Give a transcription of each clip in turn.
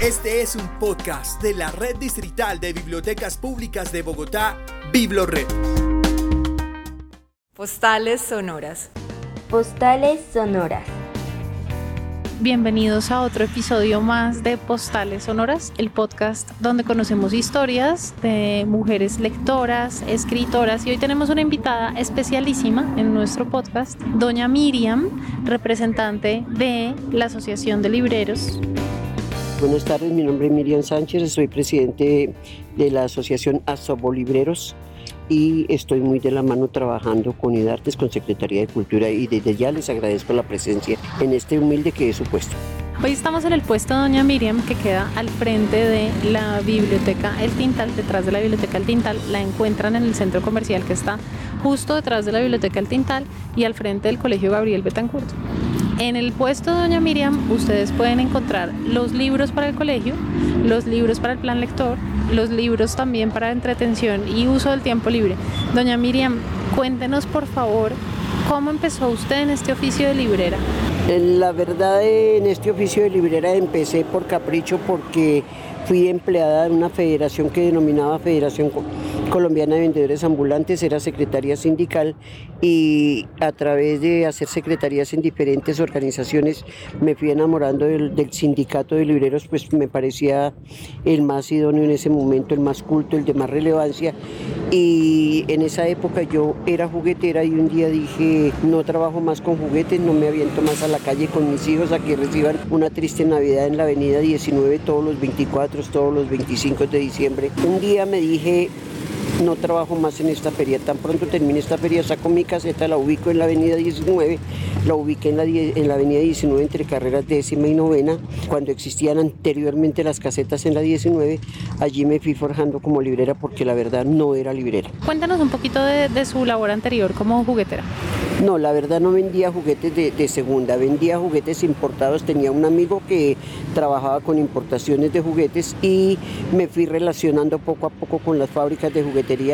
Este es un podcast de la Red Distrital de Bibliotecas Públicas de Bogotá, BibloRed. Postales sonoras. Postales sonoras. Bienvenidos a otro episodio más de Postales Sonoras, el podcast donde conocemos historias de mujeres lectoras, escritoras y hoy tenemos una invitada especialísima en nuestro podcast, doña Miriam, representante de la Asociación de Libreros. Buenas tardes, mi nombre es Miriam Sánchez, soy presidente de la Asociación Libreros y estoy muy de la mano trabajando con IDARTES, con Secretaría de Cultura y desde ya les agradezco la presencia en este humilde que es su puesto. Hoy estamos en el puesto Doña Miriam que queda al frente de la biblioteca El Tintal, detrás de la biblioteca El Tintal. La encuentran en el centro comercial que está justo detrás de la biblioteca El Tintal y al frente del Colegio Gabriel Betancourt. En el puesto de Doña Miriam ustedes pueden encontrar los libros para el colegio, los libros para el plan lector, los libros también para entretención y uso del tiempo libre. Doña Miriam, cuéntenos por favor cómo empezó usted en este oficio de librera. La verdad en este oficio de librera empecé por capricho porque fui empleada en una federación que denominaba Federación Colombiana de Vendedores Ambulantes, era secretaria sindical y a través de hacer secretarías en diferentes organizaciones me fui enamorando del, sindicato de libreros, pues me parecía el más idóneo en ese momento, el más culto, el de más relevancia y en esa época yo era juguetera y un día dije no trabajo más con juguetes, no me aviento más a la calle con mis hijos a que reciban una triste Navidad en la avenida 19 todos los 24, todos los 25 de diciembre. Un día me dije no trabajo más en esta feria. Tan pronto termine esta feria, saco mi caseta, la ubico en la avenida 19, la ubiqué en la, en la avenida 19 entre carreras décima y novena. Cuando existían anteriormente las casetas en la 19, allí me fui forjando como librera porque la verdad no era librera. Cuéntanos un poquito de, de su labor anterior como juguetera. No, la verdad no vendía juguetes de, segunda, vendía juguetes importados. Tenía un amigo que trabajaba con importaciones de juguetes y me fui relacionando poco a poco con las fábricas de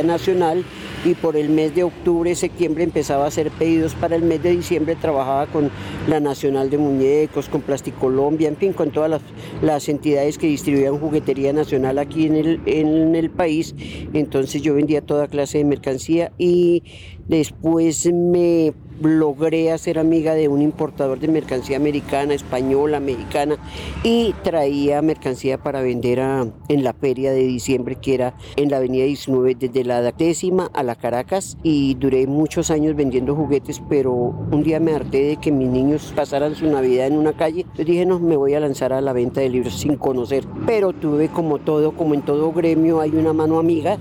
nacional y por el mes de octubre, septiembre empezaba a hacer pedidos para el mes de diciembre, trabajaba con la Nacional de Muñecos, con Plasticolombia, en fin, con todas las, entidades que distribuían juguetería nacional aquí en el, en el país. Entonces yo vendía toda clase de mercancía y Después me logré hacer amiga de un importador de mercancía americana, española, mexicana y traía mercancía para vender en la feria de diciembre que era en la avenida 19 desde la décima a la Caracas y duré muchos años vendiendo juguetes pero un día me harté de que mis niños pasaran su Navidad en una calle. Entonces dije no, me voy a lanzar a la venta de libros sin conocer pero tuve como todo, como en todo gremio hay una mano amiga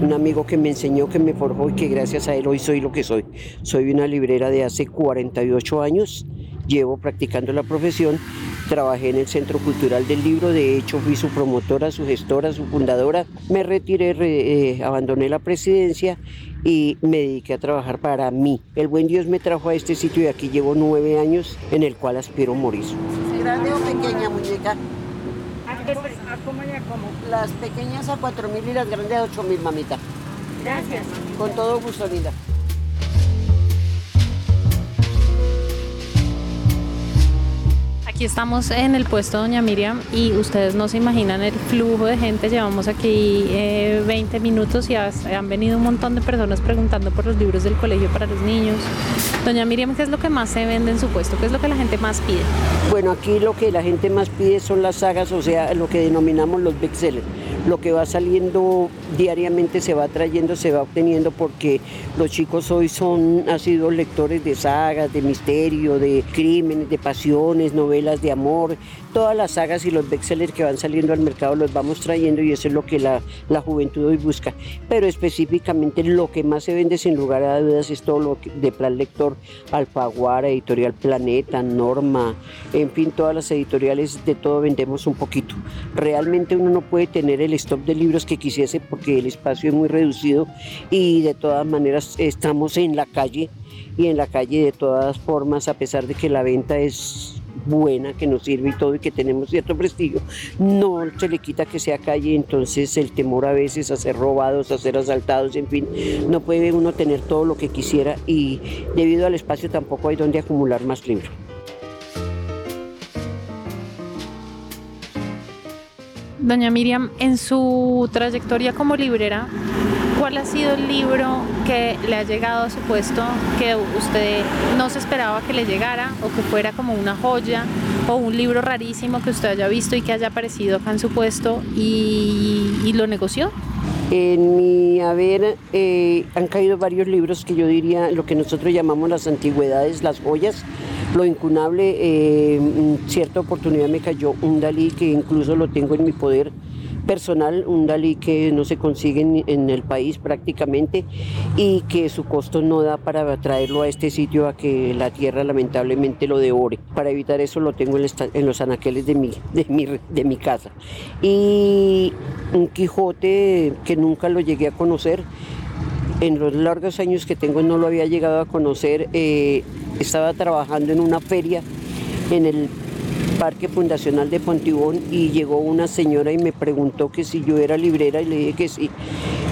un amigo que me enseñó, que me forjó y que gracias a él hoy soy lo que soy. Soy una librera de hace 48 años, llevo practicando la profesión, trabajé en el Centro Cultural del Libro, de hecho fui su promotora, su gestora, su fundadora, me retiré, eh, abandoné la presidencia y me dediqué a trabajar para mí. El buen Dios me trajo a este sitio y aquí llevo nueve años en el cual aspiro morir. ¿Grande o pequeña muñeca? Las pequeñas a 4.000 y las grandes a 8.000, mamita. Gracias. Con todo gusto, linda. Aquí estamos en el puesto Doña Miriam y ustedes no se imaginan el flujo de gente. Llevamos aquí 20 eh, minutos y han venido un montón de personas preguntando por los libros del colegio para los niños. Doña Miriam, ¿qué es lo que más se vende en su puesto? ¿Qué es lo que la gente más pide? Bueno, aquí lo que la gente más pide son las sagas, o sea, lo que denominamos los bestsellers lo que va saliendo diariamente se va trayendo, se va obteniendo porque los chicos hoy son, han sido lectores de sagas, de misterio, de crímenes, de pasiones, novelas de amor, todas las sagas y los bestsellers que van saliendo al mercado los vamos trayendo y eso es lo que la, la juventud hoy busca. Pero específicamente lo que más se vende sin lugar a dudas es todo lo de Plan Lector, Alfaguara, Editorial Planeta, Norma, en fin, todas las editoriales de todo vendemos un poquito. Realmente uno no puede tener el stock de libros que quisiese porque el espacio es muy reducido y de todas maneras estamos en la calle y en la calle de todas formas, a pesar de que la venta es buena, que nos sirve y todo y que tenemos cierto prestigio, no se le quita que sea calle, entonces el temor a veces a ser robados, a ser asaltados, en fin, no puede uno tener todo lo que quisiera y debido al espacio tampoco hay donde acumular más libros. Doña Miriam, en su trayectoria como librera, ¿cuál ha sido el libro que le ha llegado a su puesto que usted no se esperaba que le llegara o que fuera como una joya o un libro rarísimo que usted haya visto y que haya aparecido acá en su puesto y, lo negoció? En mi haber eh, han caído varios libros que yo diría lo que nosotros llamamos las antigüedades, las joyas, lo incunable, eh, en cierta oportunidad me cayó un Dalí que incluso lo tengo en mi poder personal, un Dalí que no se consigue en, el país prácticamente y que su costo no da para traerlo a este sitio a que la tierra lamentablemente lo devore. Para evitar eso lo tengo en, los anaqueles de mi, de, mi, de mi casa. Y un Quijote que nunca lo llegué a conocer, en los largos años que tengo no lo había llegado a conocer. Eh, estaba trabajando en una feria en el Parque Fundacional de Pontibón y llegó una señora y me preguntó que si yo era librera y le dije que sí.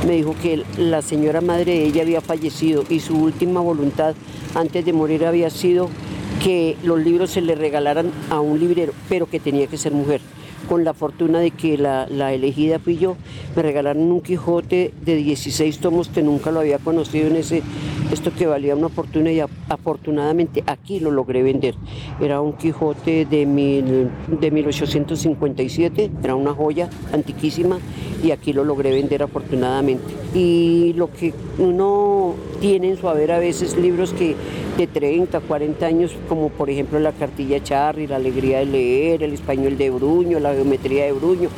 Me dijo que la señora madre de ella había fallecido y su última voluntad antes de morir había sido que los libros se le regalaran a un librero, pero que tenía que ser mujer con la fortuna de que la, elegida fui yo. Me regalaron un Quijote de 16 tomos que nunca lo había conocido en ese, esto que valía una fortuna y afortunadamente aquí lo logré vender. Era un Quijote de, mil, de 1857, era una joya antiquísima y aquí lo logré vender afortunadamente. Y lo que uno tiene en su haber a veces libros que de 30, 40 años, como por ejemplo la cartilla Charry, la alegría de leer, el español de Bruño, la geometría de Bruño,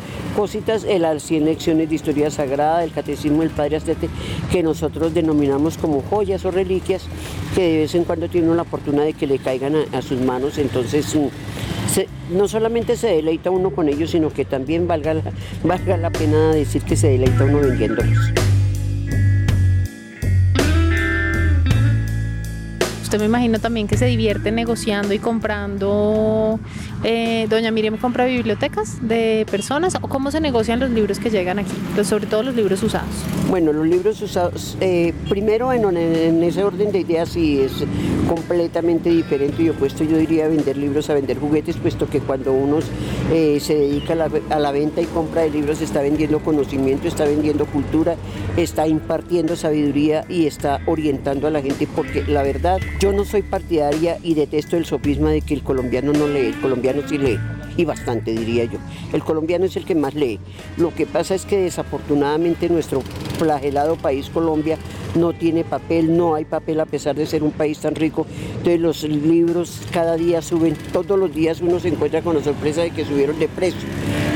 cositas, las 100 lecciones de historia sagrada, el catecismo del Padre Astete, que nosotros denominamos como joyas o reliquias, que de vez en cuando tienen la fortuna de que le caigan a, sus manos, entonces mm, no solamente se deleita uno con ellos, sino que también valga valga la pena decir que se deleita uno vendiéndolos. Usted me imagino también que se divierte negociando y comprando. Eh, Doña Miriam compra bibliotecas de personas o cómo se negocian los libros que llegan aquí, sobre todo los libros usados. Bueno, los libros usados, eh, primero en, en, ese orden de ideas sí es completamente diferente. Y opuesto, yo diría vender libros a vender juguetes, puesto que cuando uno eh, se dedica a la, a la venta y compra de libros está vendiendo conocimiento, está vendiendo cultura, está impartiendo sabiduría y está orientando a la gente, porque la verdad yo no soy partidaria y detesto el sofisma de que el colombiano no lee, el colombiano sí lee, y bastante diría yo. El colombiano es el que más lee. Lo que pasa es que desafortunadamente nuestro flagelado país Colombia no tiene papel, no hay papel a pesar de ser un país tan rico. Entonces los libros cada día suben, todos los días uno se encuentra con la sorpresa de que subieron de precio.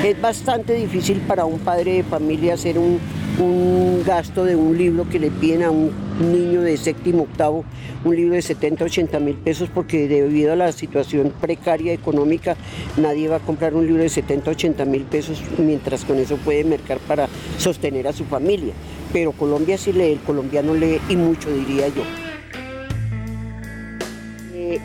Es bastante difícil para un padre de familia hacer un, un gasto de un libro que le piden a un niño de séptimo octavo, un libro de 70, 80 mil pesos, porque debido a la situación precaria económica, nadie va a comprar un libro de 70, 80 mil pesos, mientras con eso puede mercar para sostener a su familia. Pero Colombia sí lee, el colombiano lee y mucho diría yo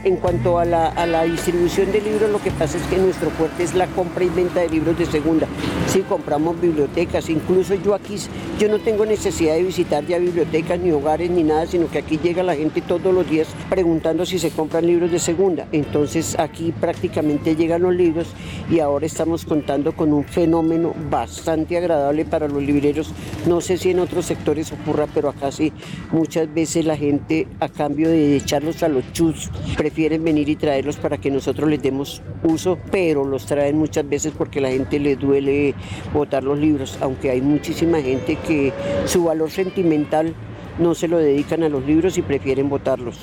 en cuanto a la, distribución de libros, lo que pasa es que nuestro fuerte es la compra y venta de libros de segunda. Sí, compramos bibliotecas, incluso yo aquí, yo no tengo necesidad de visitar ya bibliotecas, ni hogares, ni nada, sino que aquí llega la gente todos los días preguntando si se compran libros de segunda. Entonces aquí prácticamente llegan los libros y ahora estamos contando con un fenómeno bastante agradable para los libreros. No sé si en otros sectores ocurra, pero acá sí, muchas veces la gente a cambio de echarlos a los chus, prefieren venir y traerlos para que nosotros les demos uso, pero los traen muchas veces porque la gente le duele botar los libros, aunque hay muchísima gente que su valor sentimental no se lo dedican a los libros y prefieren botarlos,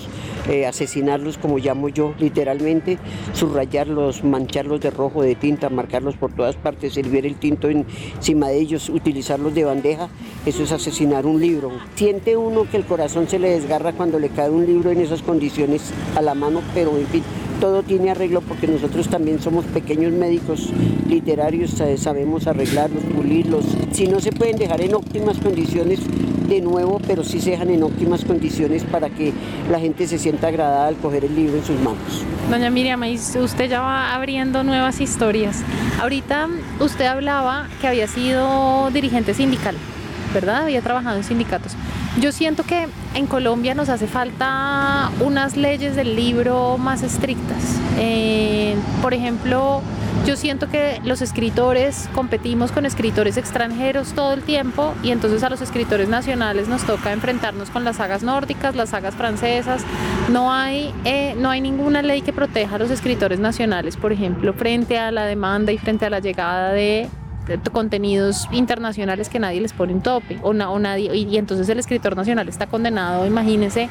eh, asesinarlos como llamo yo literalmente, subrayarlos, mancharlos de rojo, de tinta, marcarlos por todas partes, servir el tinto encima de ellos, utilizarlos de bandeja, eso es asesinar un libro. Siente uno que el corazón se le desgarra cuando le cae un libro en esas condiciones a la mano, pero en fin, todo tiene arreglo porque nosotros también somos pequeños médicos literarios, sabemos arreglarlos, pulirlos. Si no se pueden dejar en óptimas condiciones de nuevo, pero sí se dejan en óptimas condiciones para que la gente se sienta agradada al coger el libro en sus manos. Doña Miriam, usted ya va abriendo nuevas historias. Ahorita usted hablaba que había sido dirigente sindical, ¿verdad? Había trabajado en sindicatos. Yo siento que en Colombia nos hace falta unas leyes del libro más estrictas. Eh, por ejemplo, yo siento que los escritores competimos con escritores extranjeros todo el tiempo y entonces a los escritores nacionales nos toca enfrentarnos con las sagas nórdicas, las sagas francesas. No hay, eh, no hay ninguna ley que proteja a los escritores nacionales, por ejemplo, frente a la demanda y frente a la llegada de contenidos internacionales que nadie les pone un tope o, nadie y, entonces el escritor nacional está condenado, imagínense,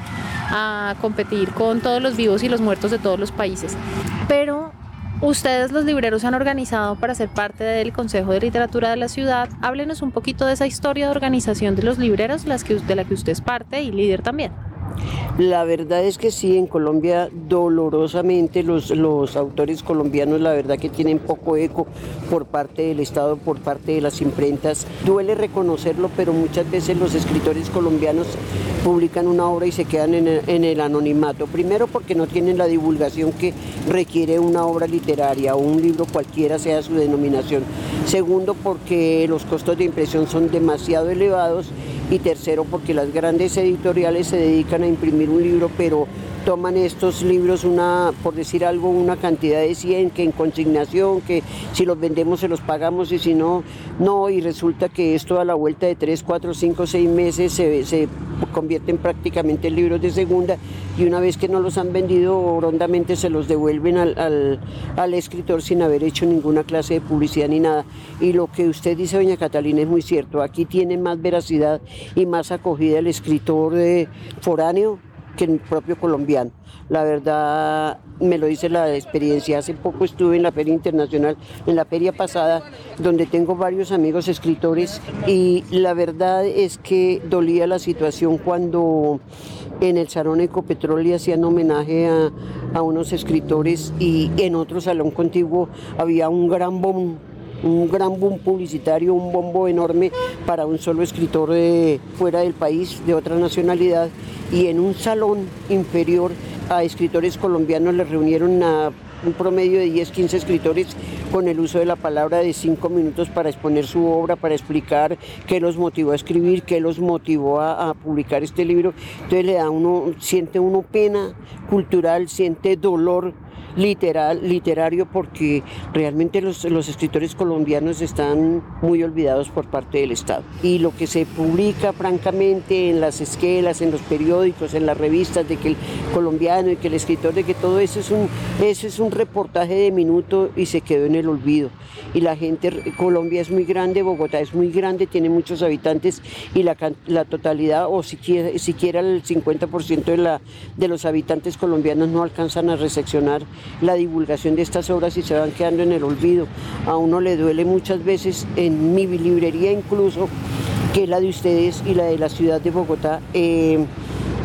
a competir con todos los vivos y los muertos de todos los países. Pero Ustedes los libreros se han organizado para ser parte del Consejo de Literatura de la ciudad. Háblenos un poquito de esa historia de organización de los libreros de la que usted es parte y líder también. La verdad es que sí, en Colombia dolorosamente los, los autores colombianos la verdad que tienen poco eco por parte del Estado, por parte de las imprentas. Duele reconocerlo, pero muchas veces los escritores colombianos publican una obra y se quedan en el, en el anonimato. Primero porque no tienen la divulgación que requiere una obra literaria o un libro cualquiera sea su denominación. Segundo porque los costos de impresión son demasiado elevados y tercero porque las grandes editoriales se dedican a imprimir un libro, pero toman estos libros una, por decir algo, una cantidad de 100 que en consignación, que si los vendemos se los pagamos y si no, no, y resulta que esto a la vuelta de 3, 4, 5, 6 meses se, se convierten prácticamente en libros de segunda y una vez que no los han vendido rondamente se los devuelven al, al, escritor sin haber hecho ninguna clase de publicidad ni nada. Y lo que usted dice, doña Catalina, es muy cierto. Aquí tiene más veracidad y más acogida el escritor de foráneo que el propio colombiano. La verdad, me lo dice la experiencia. Hace poco estuve en la Feria Internacional, en la feria pasada, donde tengo varios amigos escritores y la verdad es que dolía la situación cuando en el Salón Ecopetrol le hacían homenaje a, a unos escritores y en otro salón contiguo había un gran boom un gran boom publicitario, un bombo enorme para un solo escritor de fuera del país, de otra nacionalidad, y en un salón inferior a escritores colombianos le reunieron a un promedio de 10, 15 escritores con el uso de la palabra de 5 minutos para exponer su obra, para explicar qué los motivó a escribir, qué los motivó a, a, publicar este libro. Entonces le da uno, siente uno pena cultural, siente dolor literal, literario porque realmente los, los, escritores colombianos están muy olvidados por parte del Estado. Y lo que se publica francamente en las esquelas, en los periódicos, en las revistas de que el colombiano y que el escritor, de que todo eso es un, eso es un reportaje de minuto y se quedó en el olvido. Y la gente, Colombia es muy grande, Bogotá es muy grande, tiene muchos habitantes y la, la totalidad o siquiera, siquiera el 50% de, la, de los habitantes colombianos no alcanzan a recepcionar la divulgación de estas obras y se van quedando en el olvido. A uno le duele muchas veces, en mi librería incluso, que es la de ustedes y la de la ciudad de Bogotá. Eh,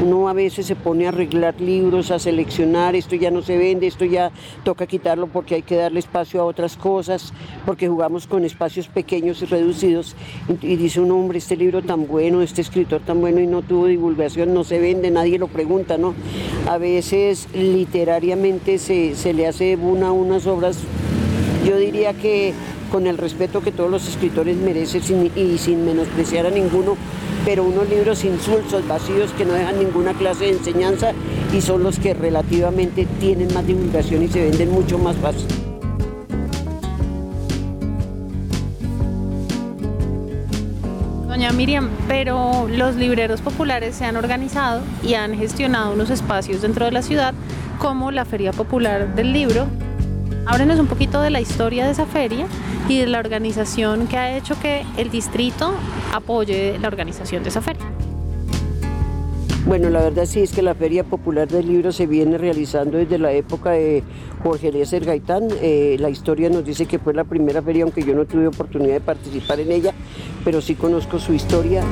uno a veces se pone a arreglar libros, a seleccionar, esto ya no se vende, esto ya toca quitarlo porque hay que darle espacio a otras cosas, porque jugamos con espacios pequeños y reducidos. Y dice un hombre, este libro tan bueno, este escritor tan bueno y no tuvo divulgación, no se vende, nadie lo pregunta, ¿no? A veces literariamente se, se le hace una unas obras, yo diría que con el respeto que todos los escritores merecen y sin menospreciar a ninguno, pero unos libros insulsos, vacíos, que no dejan ninguna clase de enseñanza y son los que relativamente tienen más divulgación y se venden mucho más fácil. Doña Miriam, pero los libreros populares se han organizado y han gestionado unos espacios dentro de la ciudad como la Feria Popular del Libro. Háblenos un poquito de la historia de esa feria y de la organización que ha hecho que el distrito apoye la organización de esa feria. Bueno, la verdad sí es que la Feria Popular del Libro se viene realizando desde la época de Jorge Eliezer Gaitán. Eh, la historia nos dice que fue la primera feria, aunque yo no tuve oportunidad de participar en ella, pero sí conozco su historia.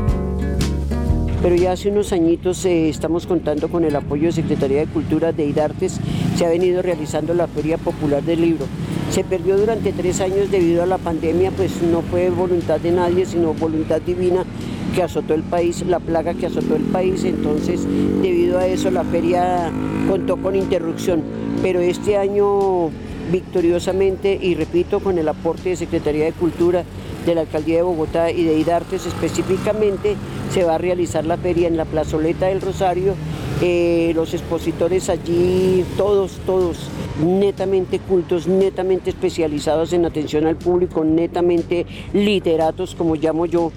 Pero ya hace unos añitos eh, estamos contando con el apoyo de Secretaría de Cultura de IDARTES, se ha venido realizando la Feria Popular del Libro. Se perdió durante tres años debido a la pandemia, pues no fue voluntad de nadie, sino voluntad divina que azotó el país, la plaga que azotó el país, entonces debido a eso la feria contó con interrupción. Pero este año victoriosamente y repito con el aporte de Secretaría de Cultura, de la Alcaldía de Bogotá y de IDARTES específicamente, se va a realizar la feria en la plazoleta del Rosario. Eh, los expositores allí, todos, todos, netamente cultos, netamente especializados en atención al público, netamente literatos, como llamo yo,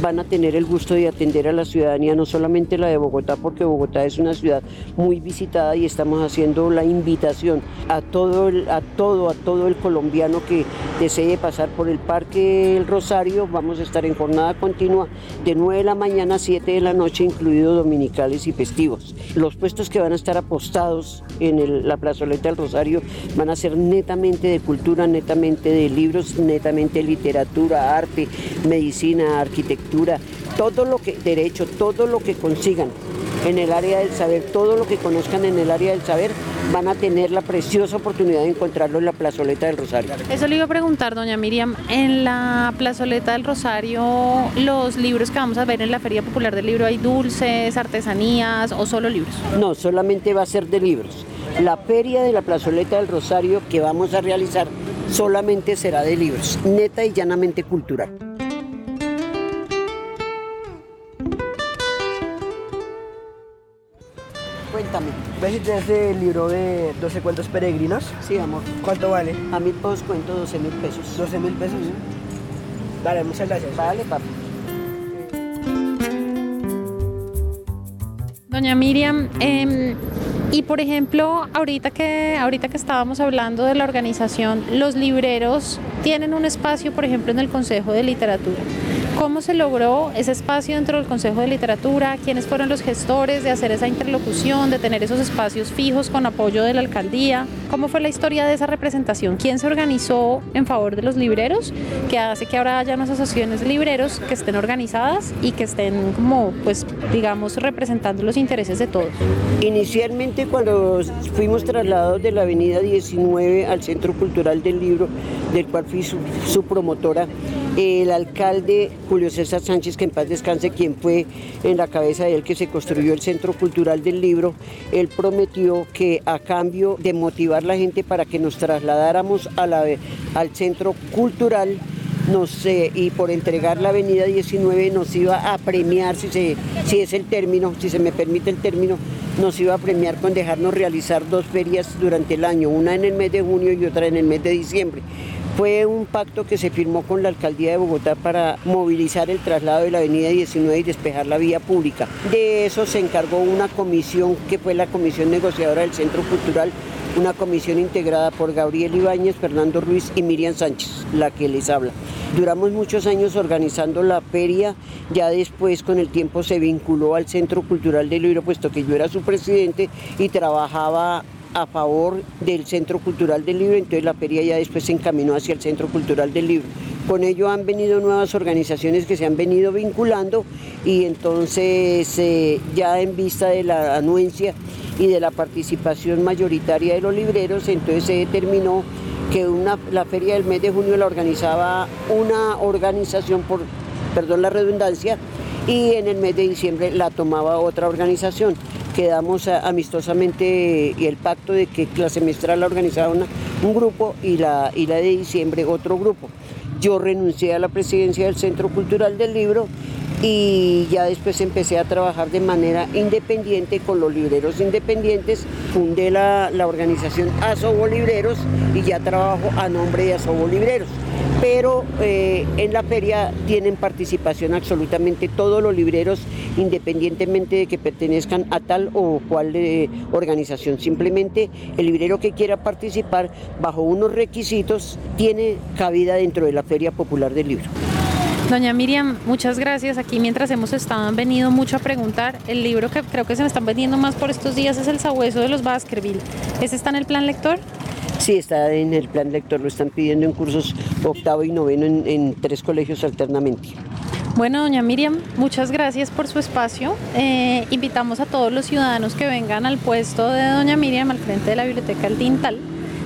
van a tener el gusto de atender a la ciudadanía, no solamente la de Bogotá, porque Bogotá es una ciudad muy visitada y estamos haciendo la invitación a todo el, a todo, a todo el colombiano que desee pasar por el Parque El Rosario. Vamos a estar en jornada continua de 9 de la mañana a 7 de la noche, incluidos dominicales y festivos. Los puestos que van a estar apostados en la plazoleta del Rosario van a ser netamente de cultura, netamente de libros, netamente literatura, arte, medicina, arquitectura todo lo que, derecho, todo lo que consigan en el área del saber, todo lo que conozcan en el área del saber, van a tener la preciosa oportunidad de encontrarlo en la plazoleta del Rosario. Eso le iba a preguntar, doña Miriam, en la plazoleta del Rosario, los libros que vamos a ver en la Feria Popular del Libro, ¿hay dulces, artesanías o solo libros? No, solamente va a ser de libros. La feria de la plazoleta del Rosario que vamos a realizar solamente será de libros, neta y llanamente cultural. Cuéntame. ¿Ves si tienes el libro de 12 cuentos peregrinos? Sí, amor. ¿Cuánto vale? A mí os cuento 12 mil pesos. 12 mil pesos. Dale, muchas gracias. Vale, papi. Doña Miriam, eh, y por ejemplo, ahorita que, ahorita que estábamos hablando de la organización, los libreros tienen un espacio, por ejemplo, en el Consejo de Literatura. ¿Cómo se logró ese espacio dentro del Consejo de Literatura? ¿Quiénes fueron los gestores de hacer esa interlocución, de tener esos espacios fijos con apoyo de la alcaldía? ¿Cómo fue la historia de esa representación? ¿Quién se organizó en favor de los libreros? Que hace que ahora haya unas asociaciones de libreros que estén organizadas y que estén como, pues, digamos, representando los intereses de todos. Inicialmente cuando fuimos trasladados de la avenida 19 al Centro Cultural del Libro, del cual fui su, su promotora, el alcalde Julio César Sánchez, que en paz descanse, quien fue en la cabeza de él que se construyó el Centro Cultural del Libro, él prometió que a cambio de motivar a la gente para que nos trasladáramos al Centro Cultural, no sé, y por entregar la avenida 19 nos iba a premiar, si, se, si es el término, si se me permite el término, nos iba a premiar con dejarnos realizar dos ferias durante el año, una en el mes de junio y otra en el mes de diciembre. Fue un pacto que se firmó con la alcaldía de Bogotá para movilizar el traslado de la avenida 19 y despejar la vía pública. De eso se encargó una comisión que fue la comisión negociadora del Centro Cultural una comisión integrada por Gabriel Ibáñez, Fernando Ruiz y Miriam Sánchez, la que les habla. Duramos muchos años organizando la feria, ya después con el tiempo se vinculó al Centro Cultural del Libro, puesto que yo era su presidente y trabajaba a favor del Centro Cultural del Libro, entonces la feria ya después se encaminó hacia el Centro Cultural del Libro. Con ello han venido nuevas organizaciones que se han venido vinculando y entonces eh, ya en vista de la anuencia y de la participación mayoritaria de los libreros, entonces se determinó que una, la feria del mes de junio la organizaba una organización, por, perdón la redundancia, y en el mes de diciembre la tomaba otra organización. Quedamos amistosamente y el pacto de que la semestral la organizaba un grupo y la, y la de diciembre otro grupo. Yo renuncié a la presidencia del Centro Cultural del Libro y ya después empecé a trabajar de manera independiente con los libreros independientes. Fundé la, la organización Asobo Libreros y ya trabajo a nombre de Asobo Libreros. Pero eh, en la feria tienen participación absolutamente todos los libreros, independientemente de que pertenezcan a tal o cual eh, organización. Simplemente el librero que quiera participar bajo unos requisitos tiene cabida dentro de la Feria Popular del Libro. Doña Miriam, muchas gracias. Aquí mientras hemos estado han venido mucho a preguntar. El libro que creo que se me están vendiendo más por estos días es El Sabueso de los Baskerville. ¿Ese está en el plan lector? Sí, está en el plan lector. Lo están pidiendo en cursos octavo y noveno en, tres colegios alternamente. Bueno, doña Miriam, muchas gracias por su espacio. Eh, invitamos a todos los ciudadanos que vengan al puesto de doña Miriam al frente de la Biblioteca El Tintal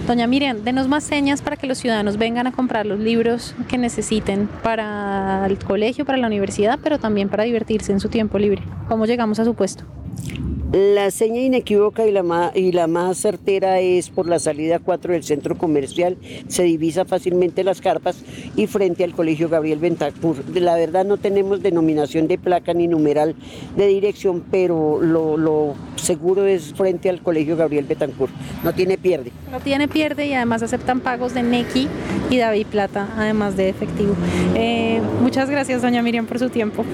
Doña Miriam, denos más señas para que los ciudadanos vengan a comprar los libros que necesiten para el colegio, para la universidad, pero también para divertirse en su tiempo libre. ¿Cómo llegamos a su puesto? La seña inequívoca y la, más, y la más certera es por la salida 4 del centro comercial. Se divisa fácilmente las carpas y frente al colegio Gabriel Bentancur. La verdad no tenemos denominación de placa ni numeral de dirección, pero lo, lo seguro es frente al colegio Gabriel Betancur. No tiene pierde. No tiene pierde y además aceptan pagos de Nequi y David Plata, además de efectivo. Eh, muchas gracias, doña Miriam, por su tiempo.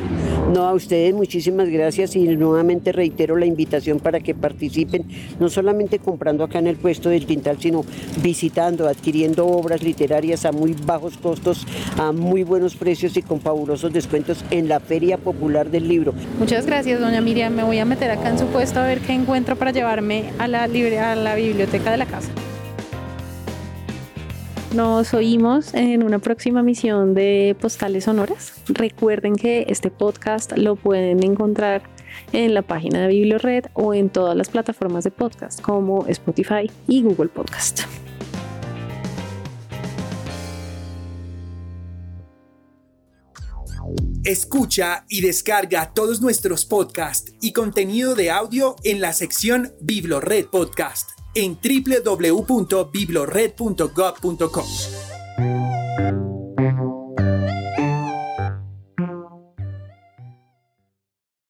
No, a ustedes muchísimas gracias y nuevamente reitero la invitación para que participen, no solamente comprando acá en el puesto del Tintal, sino visitando, adquiriendo obras literarias a muy bajos costos, a muy buenos precios y con fabulosos descuentos en la Feria Popular del Libro. Muchas gracias, doña Miriam. Me voy a meter acá en su puesto a ver qué encuentro para llevarme a la, libre, a la biblioteca de la casa. Nos oímos en una próxima misión de Postales Sonoras. Recuerden que este podcast lo pueden encontrar en la página de BiblioRed o en todas las plataformas de podcast como Spotify y Google Podcast. Escucha y descarga todos nuestros podcasts y contenido de audio en la sección BibloRed Podcast en www.biblored.gov.co.